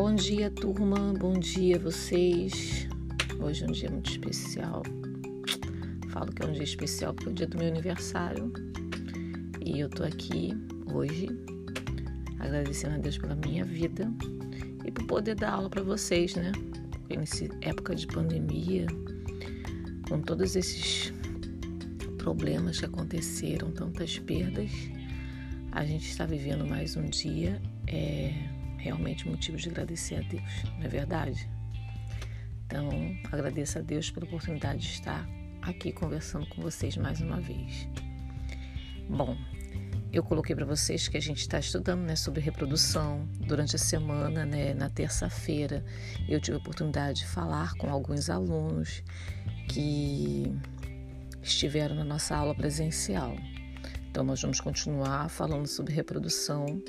Bom dia, turma. Bom dia, vocês. Hoje é um dia muito especial. Falo que é um dia especial porque é o dia do meu aniversário. E eu tô aqui hoje agradecendo a Deus pela minha vida e por poder dar aula para vocês, né? Porque nessa época de pandemia, com todos esses problemas que aconteceram, tantas perdas, a gente está vivendo mais um dia. É realmente motivo de agradecer a Deus, não é verdade? Então, agradeço a Deus pela oportunidade de estar aqui conversando com vocês mais uma vez. Bom, eu coloquei para vocês que a gente está estudando né, sobre reprodução durante a semana, né, na terça-feira. Eu tive a oportunidade de falar com alguns alunos que estiveram na nossa aula presencial. Então, nós vamos continuar falando sobre reprodução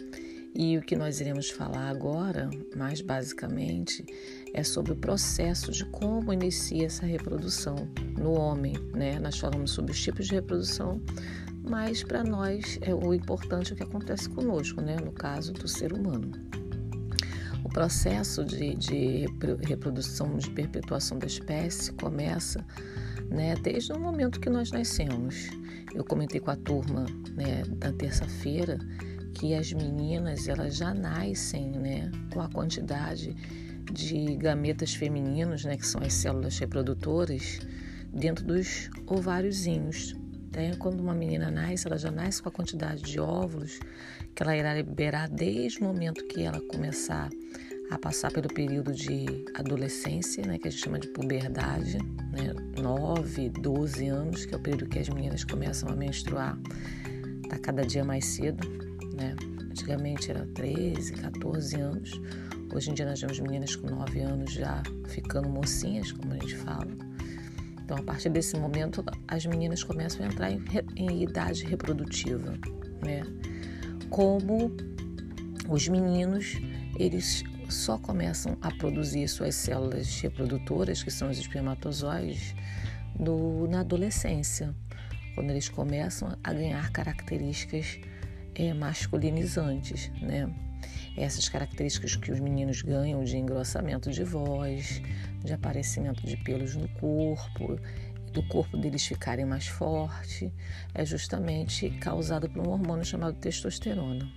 e o que nós iremos falar agora, mais basicamente, é sobre o processo de como inicia essa reprodução no homem, né? Nós falamos sobre os tipos de reprodução, mas para nós é o importante é o que acontece conosco, né? No caso do ser humano. O processo de, de reprodução, de perpetuação da espécie começa né, desde o momento que nós nascemos. Eu comentei com a turma né, da terça-feira que as meninas elas já nascem né, com a quantidade de gametas femininos, né, que são as células reprodutoras, dentro dos ováriozinhos. Quando uma menina nasce, ela já nasce com a quantidade de óvulos que ela irá liberar desde o momento que ela começar a passar pelo período de adolescência, né, que a gente chama de puberdade, né, 9, 12 anos, que é o período que as meninas começam a menstruar, tá cada dia mais cedo, né? Antigamente era 13, 14 anos. Hoje em dia nós vemos meninas com 9 anos já ficando mocinhas, como a gente fala. Então, a partir desse momento, as meninas começam a entrar em, em idade reprodutiva, né? Como os meninos, eles só começam a produzir suas células reprodutoras, que são os espermatozoides, no, na adolescência, quando eles começam a ganhar características é, masculinizantes, né? Essas características que os meninos ganham de engrossamento de voz, de aparecimento de pelos no corpo, do corpo deles ficarem mais forte, é justamente causado por um hormônio chamado testosterona.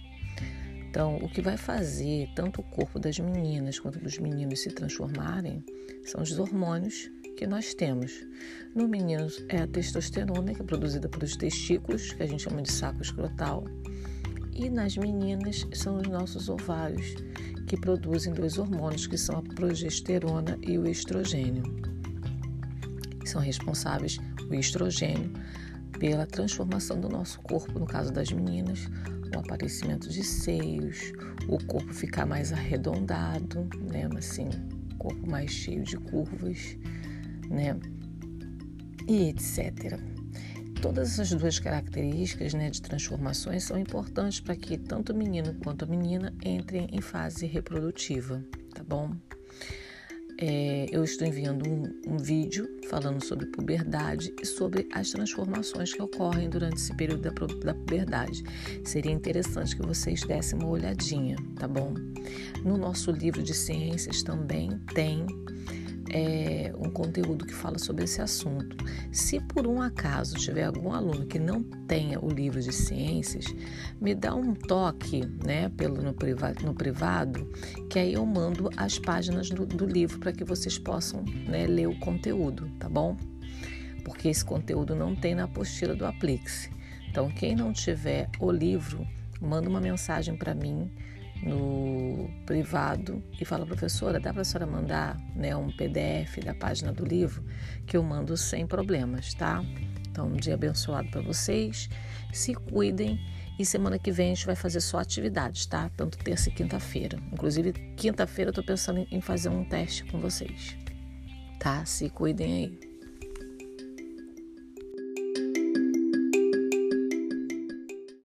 Então, o que vai fazer tanto o corpo das meninas quanto dos meninos se transformarem são os hormônios que nós temos. No menino é a testosterona, que é produzida pelos testículos, que a gente chama de saco escrotal, e nas meninas são os nossos ovários, que produzem dois hormônios, que são a progesterona e o estrogênio. São responsáveis, o estrogênio, pela transformação do nosso corpo, no caso das meninas, o aparecimento de seios, o corpo ficar mais arredondado, né, assim, corpo mais cheio de curvas, né, e etc. Todas essas duas características né, de transformações são importantes para que tanto o menino quanto a menina entrem em fase reprodutiva, tá bom? É, eu estou enviando um, um, vídeo falando sobre puberdade e sobre as transformações que ocorrem durante esse período da, da puberdade. Seria interessante que vocês dessem uma olhadinha, tá bom? No nosso livro de ciências também tem é, um conteúdo que fala sobre esse assunto. Se por um acaso tiver algum aluno que não tenha o livro de ciências, me dá um toque né, pelo, no, privado, no privado, que aí eu mando as páginas do, do livro para que vocês possam né, ler o conteúdo, tá bom? Porque esse conteúdo não tem na apostila do Aplix. Então, quem não tiver o livro, manda uma mensagem para mim no privado e fala, professora, dá para a senhora mandar né, um PDF da página do livro que eu mando sem problemas, tá? Então, um dia abençoado para vocês. Se cuidem e semana que vem a gente vai fazer só atividades, tá? Tanto terça e quinta-feira. Inclusive, quinta-feira eu tô pensando em fazer um teste com vocês, tá? Se cuidem aí.